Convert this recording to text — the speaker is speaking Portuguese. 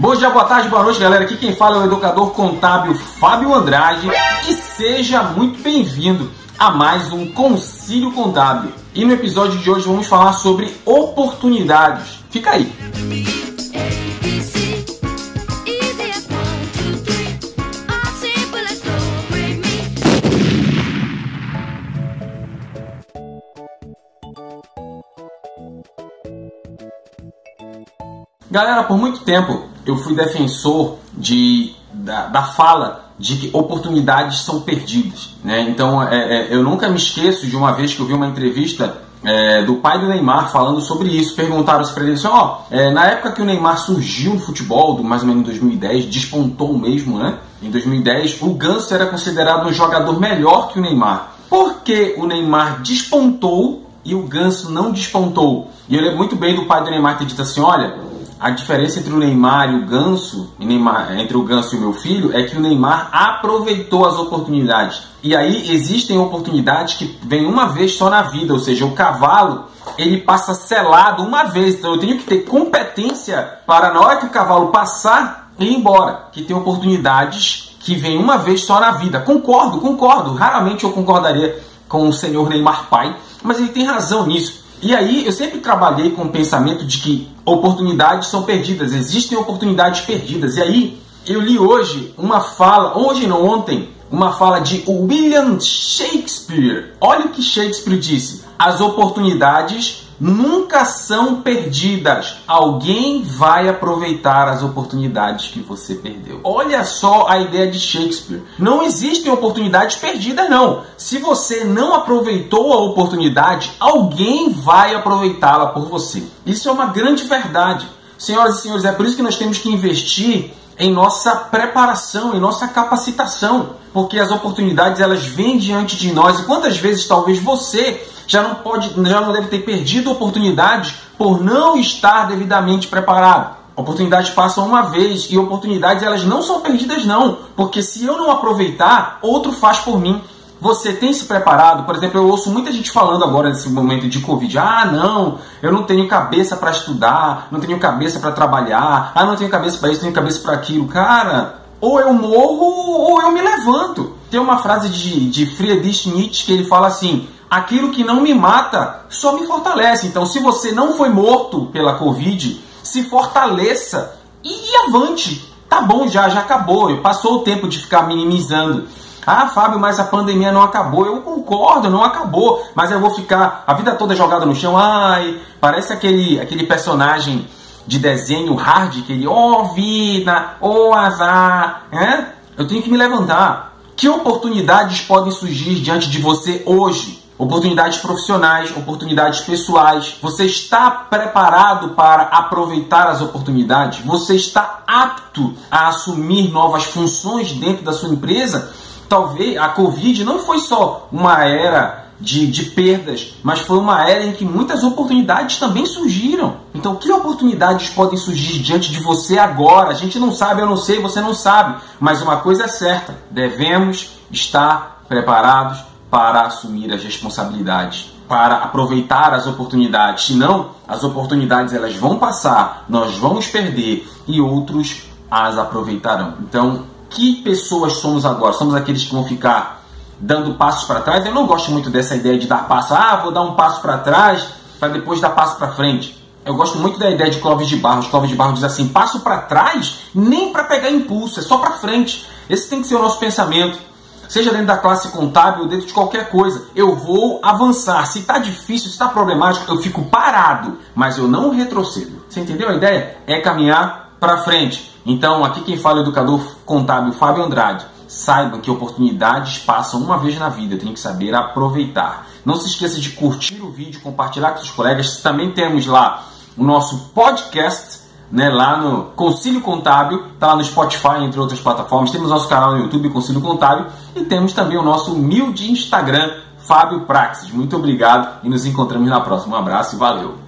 Bom dia, boa tarde, boa noite, galera. Aqui quem fala é o educador contábil Fábio Andrade e seja muito bem-vindo a mais um Concílio Contábil. E no episódio de hoje vamos falar sobre oportunidades. Fica aí. Galera, por muito tempo eu fui defensor de, da, da fala de que oportunidades são perdidas. Né? Então é, é, eu nunca me esqueço de uma vez que eu vi uma entrevista é, do pai do Neymar falando sobre isso. Perguntaram para ele assim: ó, é, na época que o Neymar surgiu no futebol, do mais ou menos em 2010, despontou mesmo, né? Em 2010, o Ganso era considerado um jogador melhor que o Neymar. Por que o Neymar despontou e o Ganso não despontou? E eu lembro muito bem do pai do Neymar ter dito assim: olha a diferença entre o Neymar e o Ganso, e Neymar, entre o Ganso e o meu filho, é que o Neymar aproveitou as oportunidades. E aí existem oportunidades que vêm uma vez só na vida, ou seja, o cavalo ele passa selado uma vez. Então eu tenho que ter competência para na hora que o cavalo passar ir embora. Que tem oportunidades que vêm uma vez só na vida. Concordo, concordo. Raramente eu concordaria com o senhor Neymar pai, mas ele tem razão nisso. E aí eu sempre trabalhei com o pensamento de que oportunidades são perdidas, existem oportunidades perdidas. E aí eu li hoje uma fala, hoje não ontem, uma fala de William Shakespeare. Olha o que Shakespeare disse: as oportunidades nunca são perdidas. Alguém vai aproveitar as oportunidades que você perdeu. Olha só a ideia de Shakespeare. Não existem oportunidades perdidas, não. Se você não aproveitou a oportunidade, alguém vai aproveitá-la por você. Isso é uma grande verdade. Senhoras e senhores, é por isso que nós temos que investir em nossa preparação, em nossa capacitação, porque as oportunidades elas vêm diante de nós e quantas vezes talvez você já não pode, já não deve ter perdido oportunidades por não estar devidamente preparado. Oportunidades passam uma vez e oportunidades elas não são perdidas não, porque se eu não aproveitar, outro faz por mim. Você tem se preparado? Por exemplo, eu ouço muita gente falando agora nesse momento de Covid: ah, não, eu não tenho cabeça para estudar, não tenho cabeça para trabalhar, ah, não tenho cabeça para isso, não tenho cabeça para aquilo. Cara, ou eu morro ou eu me levanto. Tem uma frase de, de Friedrich Nietzsche que ele fala assim: aquilo que não me mata só me fortalece. Então, se você não foi morto pela Covid, se fortaleça e avante. Tá bom, já, já acabou. Passou o tempo de ficar minimizando. Ah, Fábio, mas a pandemia não acabou. Eu concordo, não acabou. Mas eu vou ficar a vida toda jogada no chão. Ai, parece aquele, aquele personagem de desenho hard, que ele, oh, vida, oh, azar. É? Eu tenho que me levantar. Que oportunidades podem surgir diante de você hoje? Oportunidades profissionais, oportunidades pessoais. Você está preparado para aproveitar as oportunidades? Você está apto a assumir novas funções dentro da sua empresa? talvez a Covid não foi só uma era de, de perdas, mas foi uma era em que muitas oportunidades também surgiram. Então, que oportunidades podem surgir diante de você agora? A gente não sabe, eu não sei, você não sabe. Mas uma coisa é certa: devemos estar preparados para assumir as responsabilidades, para aproveitar as oportunidades. Senão, as oportunidades elas vão passar, nós vamos perder e outros as aproveitarão. Então, que pessoas somos agora? Somos aqueles que vão ficar dando passos para trás? Eu não gosto muito dessa ideia de dar passo. Ah, vou dar um passo para trás para depois dar passo para frente. Eu gosto muito da ideia de Clóvis de Barros. Clóvis de Barros diz assim: passo para trás nem para pegar impulso, é só para frente. Esse tem que ser o nosso pensamento. Seja dentro da classe contábil ou dentro de qualquer coisa. Eu vou avançar. Se está difícil, se está problemático, eu fico parado, mas eu não retrocedo. Você entendeu a ideia? É caminhar para frente. Então, aqui quem fala é o educador contábil Fábio Andrade. Saiba que oportunidades passam uma vez na vida, tem que saber aproveitar. Não se esqueça de curtir o vídeo, compartilhar com seus colegas. Também temos lá o nosso podcast, né, lá no Concílio Contábil, tá lá no Spotify, entre outras plataformas. Temos nosso canal no YouTube, Concílio Contábil, e temos também o nosso humilde Instagram, Fábio Praxis. Muito obrigado e nos encontramos na próxima. Um abraço e valeu!